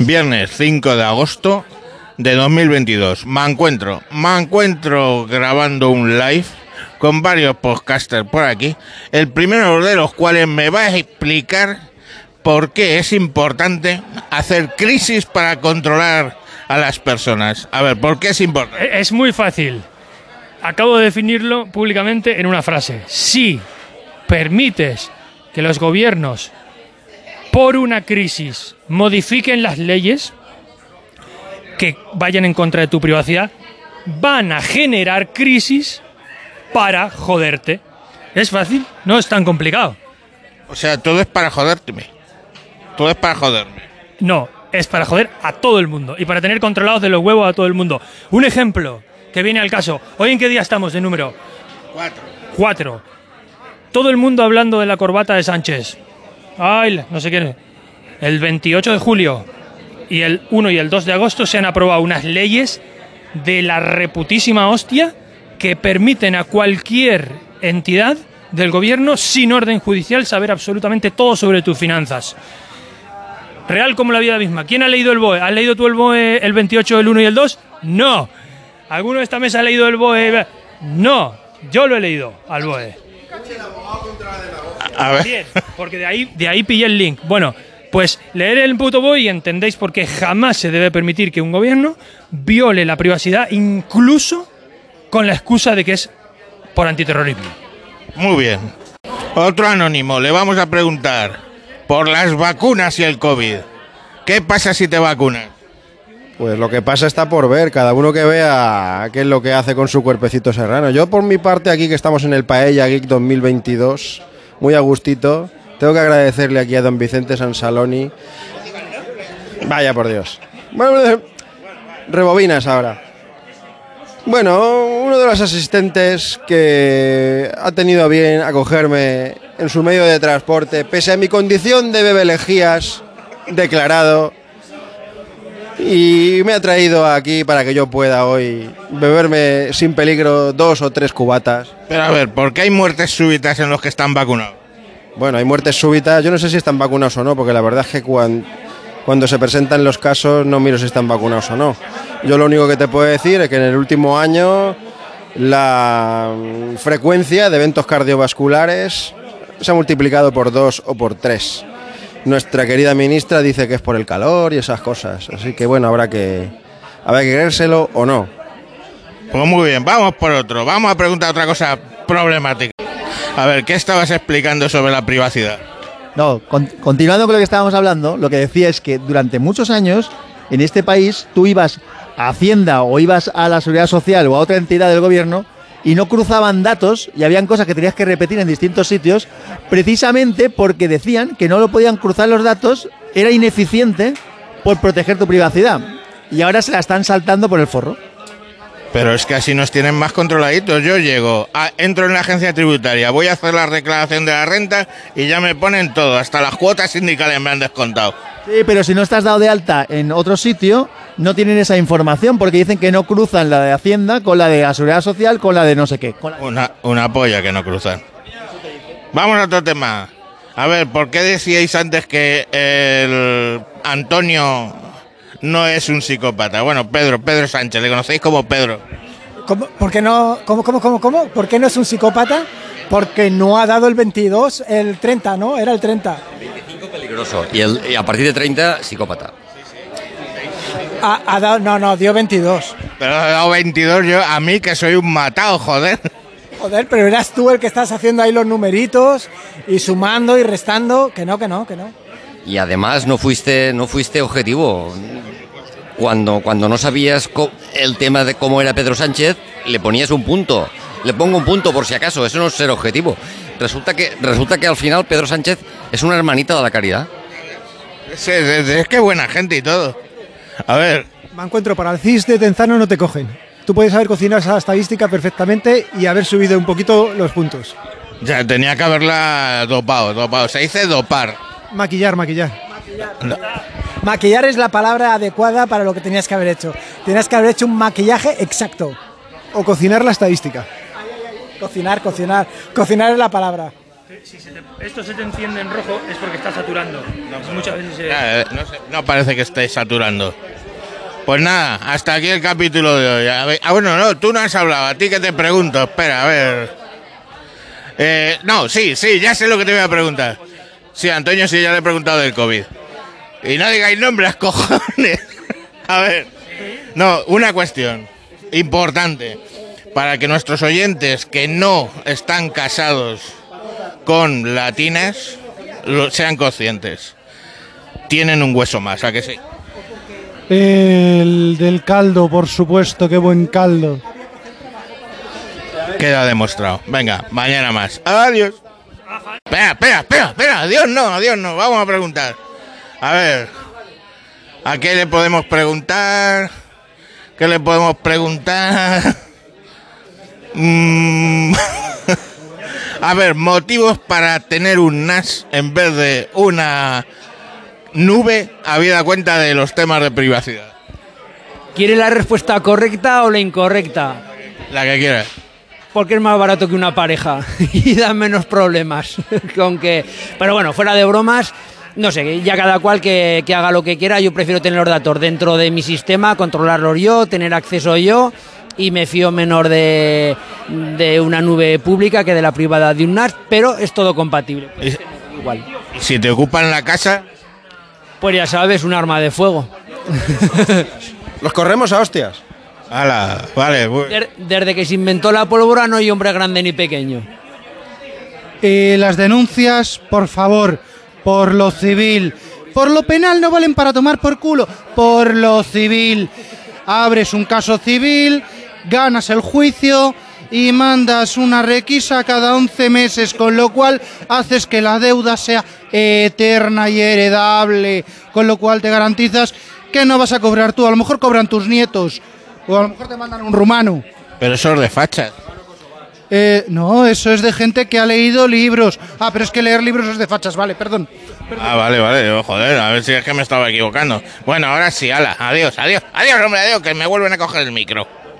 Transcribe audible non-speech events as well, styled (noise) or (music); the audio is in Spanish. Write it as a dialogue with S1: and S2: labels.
S1: Viernes 5 de agosto de 2022. Me encuentro, me encuentro grabando un live con varios podcasters por aquí. El primero de los cuales me va a explicar por qué es importante hacer crisis para controlar a las personas. A ver, ¿por qué es importante?
S2: E-, Es muy fácil. Acabo de definirlo públicamente en una frase. Si permites que los gobiernos, por una crisis, modifiquen las leyes que vayan en contra de tu privacidad, van a generar crisis para joderte. Es fácil, no es tan complicado.
S1: O sea, todo es para joderme. Todo es para joderme.
S2: No, es para joder a todo el mundo y para tener controlados de los huevos a todo el mundo. Un ejemplo que viene al caso. ¿Hoy en qué día estamos de número?
S1: Cuatro.
S2: 4. Todo el mundo hablando de la corbata de Sánchez. Ay, no sé qué. El 28 de julio y el 1 y el 2 de agosto se han aprobado unas leyes de la reputísima hostia que permiten a cualquier entidad del gobierno sin orden judicial saber absolutamente todo sobre tus finanzas. Real como la vida misma. ¿Quién ha leído el BOE? ¿Has leído tú el BOE el 28, el 1 y el 2? No. ¿Alguno de esta mesa ha leído el BOE? No. Yo lo he leído al BOE.
S1: A ver.
S2: Bien, porque de ahí, de ahí pillé el link. Bueno, pues leer el puto BOE y entendéis por qué jamás se debe permitir que un gobierno viole la privacidad, incluso con la excusa de que es por antiterrorismo.
S1: Muy bien. Otro anónimo, le vamos a preguntar por las vacunas y el COVID. ¿Qué pasa si te vacunas?
S3: Pues lo que pasa está por ver, cada uno que vea qué es lo que hace con su cuerpecito serrano. Yo por mi parte aquí que estamos en el Paella Geek 2022, muy a gustito, tengo que agradecerle aquí a don Vicente Sansaloni. Vaya por Dios. Bueno, rebobinas ahora. Bueno, uno de los asistentes que ha tenido a bien acogerme en su medio de transporte, pese a mi condición de bebelejías declarado, y me ha traído aquí para que yo pueda hoy beberme sin peligro dos o tres cubatas.
S1: Pero a ver, ¿por qué hay muertes súbitas en los que están vacunados?
S3: Bueno, hay muertes súbitas, yo no sé si están vacunados o no, porque la verdad es que cuan- cuando se presentan los casos no miro si están vacunados o no. Yo lo único que te puedo decir es que en el último año la mm, frecuencia de eventos cardiovasculares se ha multiplicado por dos o por tres. Nuestra querida ministra dice que es por el calor y esas cosas, así que bueno, habrá que, habrá que creérselo o no.
S1: Pues muy bien, vamos por otro. Vamos a preguntar otra cosa problemática. A ver, ¿qué estabas explicando sobre la privacidad?
S4: No, con- continuando con lo que estábamos hablando, lo que decía es que durante muchos años en este país tú ibas a Hacienda o ibas a la Seguridad Social o a otra entidad del gobierno y no cruzaban datos y habían cosas que tenías que repetir en distintos sitios precisamente porque decían que no lo podían cruzar los datos, era ineficiente por proteger tu privacidad. Y ahora se la están saltando por el forro.
S1: Pero es que así nos tienen más controladitos. Yo llego, a- entro en la agencia tributaria, voy a hacer la declaración de la renta y ya me ponen todo, hasta las cuotas sindicales me han descontado.
S4: Sí, pero si no estás dado de alta en otro sitio, no tienen esa información porque dicen que no cruzan la de Hacienda con la de la Seguridad Social, con la de no sé qué. con la-
S1: Una, una polla que no cruzan. Vamos a otro tema. A ver, ¿por qué decíais antes que el Antonio no es un psicópata? Bueno, Pedro, Pedro Sánchez, le conocéis como Pedro.
S5: ¿Cómo, ¿Por qué no, cómo, cómo, cómo, cómo? ¿Por qué no es un psicópata? Porque no ha dado el 22, el 30, ¿no? Era el 30.
S6: Peligroso. Y, el- y a partir de 30, psicópata.
S5: Ha, ha dado, no, no, dio 22.
S1: Pero he dado 22 yo, a mí que soy un matado, joder.
S5: Joder, pero eras tú el que estás haciendo ahí los numeritos y sumando y restando. Que no, que no, que no.
S6: Y además no fuiste, no fuiste objetivo. Cuando, cuando no sabías el tema de cómo era Pedro Sánchez, le ponías un punto. Le pongo un punto por si acaso, eso no es ser objetivo. Resulta que, resulta que al final Pedro Sánchez es una hermanita de la caridad.
S1: Es, es- es que buena gente y todo. A ver,
S7: Me encuentro para el CIS de Tenzano no te cogen. Tú puedes haber cocinado esa estadística perfectamente y haber subido un poquito los puntos.
S1: ya tenía que haberla dopado, dopado. Se dice dopar.
S7: Maquillar, maquillar.
S5: Maquillar es la palabra adecuada para lo que tenías que haber hecho. Tenías que haber hecho un maquillaje exacto.
S7: O cocinar la estadística.
S5: Cocinar, cocinar. Cocinar es la palabra.
S2: Si se te- esto se te enciende en rojo es porque está saturando. Muchas veces se-
S1: Ya, eh, no, sé, no parece que esté saturando. Pues nada, hasta aquí el capítulo de hoy. A ver- ah, bueno, no, tú no has hablado. A ti que te pregunto. Espera, a ver. Eh, no, sí, sí, ya sé lo que te voy a preguntar. Sí, Antonio, sí, ya le he preguntado del COVID. Y no digáis nombres, (laughs) cojones. A ver. No, una cuestión importante. Para que nuestros oyentes que no están casados con latinas sean conscientes. Tienen un hueso más, ¿a que sí?
S8: El del caldo, por supuesto, qué buen caldo.
S1: Queda demostrado. Venga, mañana más. Adiós. Espera, espera, espera, espera. Adiós no, adiós no. Vamos a preguntar. A ver. ¿A qué le podemos preguntar? ¿Qué le podemos preguntar? (laughs) Mm, (laughs) a ver, motivos para tener un NAS en vez de una nube, habida cuenta de los temas de privacidad.
S9: ¿Quiere la respuesta correcta o la incorrecta?
S1: La que quieras.
S9: Porque es más barato que una pareja (laughs) y da menos problemas. (laughs) Con que... Pero bueno, fuera de bromas, no sé, ya cada cual que, que haga lo que quiera. Yo prefiero tener los datos dentro de mi sistema, controlarlos yo, tener acceso yo y me fío menor de, de una nube pública que de la privada de un NAS, pero es todo compatible. Tenerlo igual.
S1: Y si te ocupan la casa,
S9: Pues ya sabes, un arma de fuego. (laughs)
S3: Los corremos a hostias.
S1: ala, vale.
S9: Desde que se inventó la pólvora no hay hombre grande ni pequeño.
S8: Eh, las denuncias, por favor, por lo civil. Por lo penal no valen para tomar por culo. Por lo civil. Abres un caso civil, ganas el juicio y mandas una requisa cada 11 meses, con lo cual haces que la deuda sea eterna y heredable, con lo cual te garantizas que no vas a cobrar tú, a lo mejor cobran tus nietos, o a lo mejor te mandan un rumano.
S1: Pero eso es de fachas.
S8: Eh, no, eso es de gente que ha leído libros. Ah, pero es que leer libros es de fachas, vale, perdón.
S1: Ah, vale, vale. Joder, a ver si es que me estaba equivocando. Bueno, ahora sí, ala. Adiós, adiós. Adiós, hombre, adiós, que me vuelven a coger el micro.